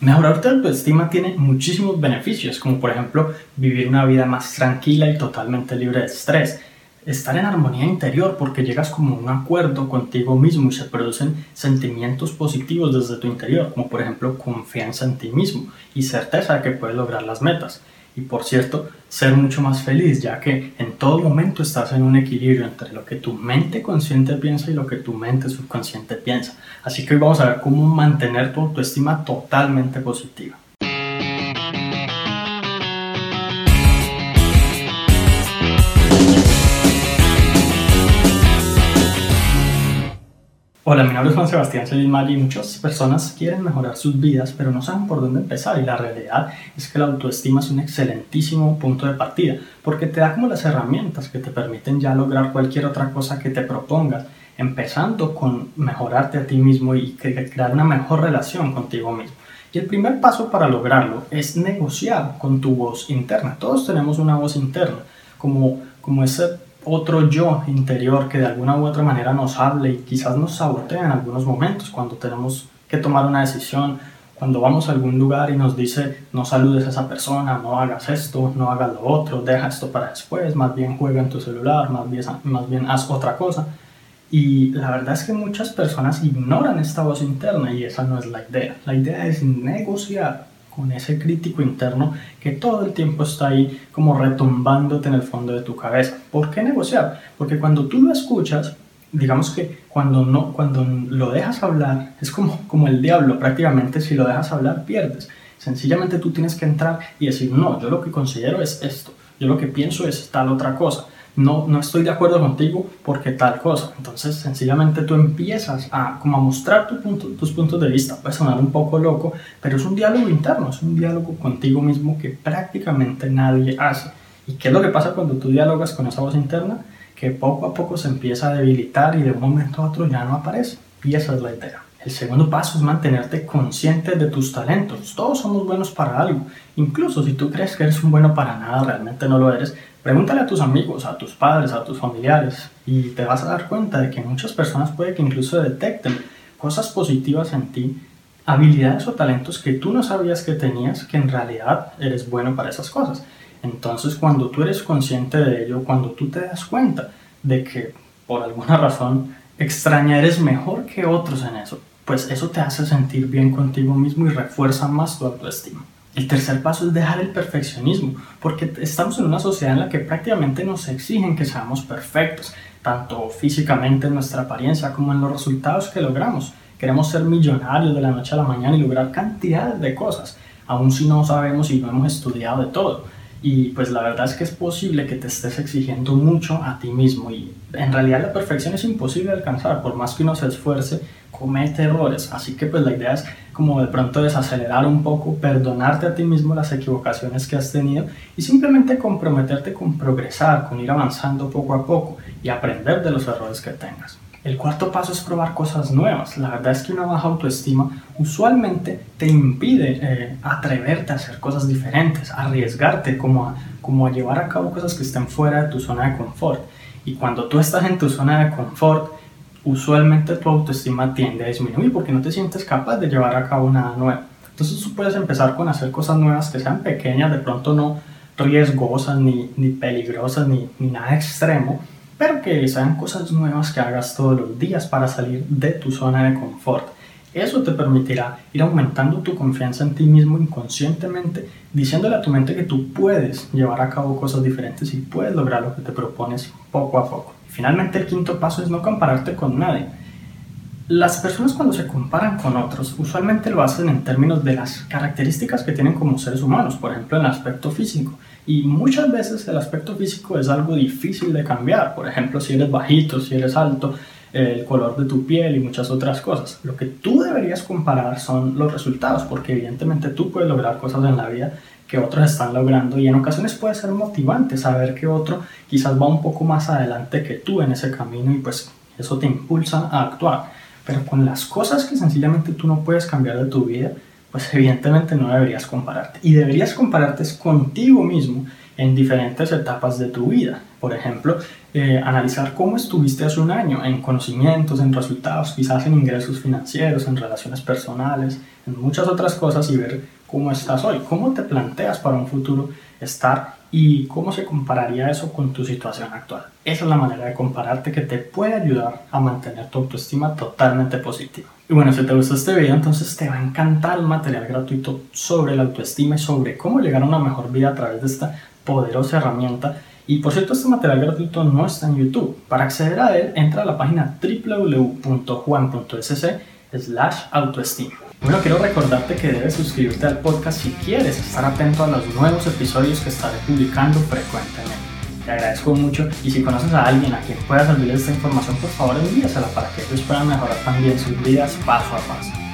Mejorar tu autoestima tiene muchísimos beneficios, como por ejemplo vivir una vida más tranquila y totalmente libre de estrés, estar en armonía interior porque llegas como a un acuerdo contigo mismo y se producen sentimientos positivos desde tu interior, como por ejemplo confianza en ti mismo y certeza de que puedes lograr las metas y por cierto, ser mucho más feliz, ya que en todo momento estás en un equilibrio entre lo que tu mente consciente piensa y lo que tu mente subconsciente piensa. Así que hoy vamos a ver cómo mantener tu autoestima totalmente positiva. Hola, mi nombre es Juan Sebastián Celismar y muchas personas quieren mejorar sus vidas, pero no saben por dónde empezar. Y la realidad es que la autoestima es un excelentísimo punto de partida, porque te da como las herramientas que te permiten ya lograr cualquier otra cosa que te propongas, empezando con mejorarte a ti mismo y crear una mejor relación contigo mismo. Y el primer paso para lograrlo es negociar con tu voz interna. Todos tenemos una voz interna, como, como ese otro yo interior que de alguna u otra manera nos hable y quizás nos sabotea en algunos momentos cuando tenemos que tomar una decisión, cuando vamos a algún lugar y nos dice no saludes a esa persona, no hagas esto, no hagas lo otro, deja esto para después, más bien juega en tu celular, más bien, más bien haz otra cosa. Y la verdad es que muchas personas ignoran esta voz interna y esa no es la idea. La idea es negociar con ese crítico interno que todo el tiempo está ahí como retumbándote en el fondo de tu cabeza. ¿Por qué negociar? Porque cuando tú lo escuchas, digamos que cuando no cuando lo dejas hablar es como como el diablo prácticamente si lo dejas hablar pierdes sencillamente tú tienes que entrar y decir no yo lo que considero es esto yo lo que pienso es tal otra cosa no, no estoy de acuerdo contigo porque tal cosa. Entonces, sencillamente tú empiezas a, como a mostrar tu punto, tus puntos de vista. Puede sonar un poco loco, pero es un diálogo interno, es un diálogo contigo mismo que prácticamente nadie hace. ¿Y qué es lo que pasa cuando tú dialogas con esa voz interna? Que poco a poco se empieza a debilitar y de un momento a otro ya no aparece. Y esa es la idea. El segundo paso es mantenerte consciente de tus talentos. Todos somos buenos para algo. Incluso si tú crees que eres un bueno para nada, realmente no lo eres, Pregúntale a tus amigos, a tus padres, a tus familiares y te vas a dar cuenta de que muchas personas puede que incluso detecten cosas positivas en ti, habilidades o talentos que tú no sabías que tenías, que en realidad eres bueno para esas cosas. Entonces cuando tú eres consciente de ello, cuando tú te das cuenta de que por alguna razón extraña eres mejor que otros en eso, pues eso te hace sentir bien contigo mismo y refuerza más tu autoestima. El tercer paso es dejar el perfeccionismo, porque estamos en una sociedad en la que prácticamente nos exigen que seamos perfectos, tanto físicamente en nuestra apariencia como en los resultados que logramos. Queremos ser millonarios de la noche a la mañana y lograr cantidades de cosas, aun si no sabemos y no hemos estudiado de todo. Y pues la verdad es que es posible que te estés exigiendo mucho a ti mismo y en realidad la perfección es imposible alcanzar, por más que uno se esfuerce, comete errores. Así que pues la idea es como de pronto desacelerar un poco, perdonarte a ti mismo las equivocaciones que has tenido y simplemente comprometerte con progresar, con ir avanzando poco a poco y aprender de los errores que tengas. El cuarto paso es probar cosas nuevas. La verdad es que una baja autoestima usualmente te impide eh, atreverte a hacer cosas diferentes, arriesgarte, como a, llevar a cabo cosas que estén fuera de tu zona de confort. Y cuando tú estás en tu zona de confort, usualmente tu autoestima tiende a disminuir porque no te sientes capaz de llevar a cabo nada nuevo. Entonces tú puedes empezar con hacer cosas nuevas que sean pequeñas, de pronto no riesgosas, ni, ni peligrosas, ni, ni nada extremo, pero que sean cosas nuevas que hagas todos los días para salir de tu zona de confort. Eso te permitirá ir aumentando tu confianza en ti mismo inconscientemente, diciéndole a tu mente que tú puedes llevar a cabo cosas diferentes y puedes lograr lo que te propones poco a poco. Finalmente el quinto paso es no compararte con nadie. Las personas cuando se comparan con otros usualmente lo hacen en términos de las características que tienen como seres humanos, por ejemplo en el aspecto físico. Y muchas veces el aspecto físico es algo difícil de cambiar, por ejemplo si eres bajito, si eres alto, el color de tu piel y muchas otras cosas. Lo que tú deberías comparar son los resultados, porque evidentemente tú puedes lograr cosas en la vida que otros están logrando y en ocasiones puede ser motivante saber que otro quizás va un poco más adelante que tú en ese camino y pues eso te impulsa a actuar con las cosas que sencillamente tú no puedes cambiar de tu vida, pues evidentemente no deberías compararte. Y deberías compararte contigo mismo en diferentes etapas de tu vida. Por ejemplo, eh, analizar cómo estuviste hace un año en conocimientos, en resultados, quizás en ingresos financieros, en relaciones personales, en muchas otras cosas y ver cómo estás hoy, cómo te planteas para un futuro estar y cómo se compararía eso con tu situación actual. Esa es la manera de compararte que te puede ayudar a mantener tu autoestima totalmente positiva. Y bueno, si te gustó este video, entonces te va a encantar el material gratuito sobre la autoestima y sobre cómo llegar a una mejor vida a través de esta poderosa herramienta. Y por cierto, este material gratuito no está en YouTube. Para acceder a él, entra a la página www.juan.sc slash autoestima. Bueno, quiero recordarte que debes suscribirte al podcast si quieres estar atento a los nuevos episodios que estaré publicando frecuentemente. Te agradezco mucho y si conoces a alguien a quien pueda servir esta información, por favor envíasela para que ellos puedan mejorar también sus vidas paso a paso.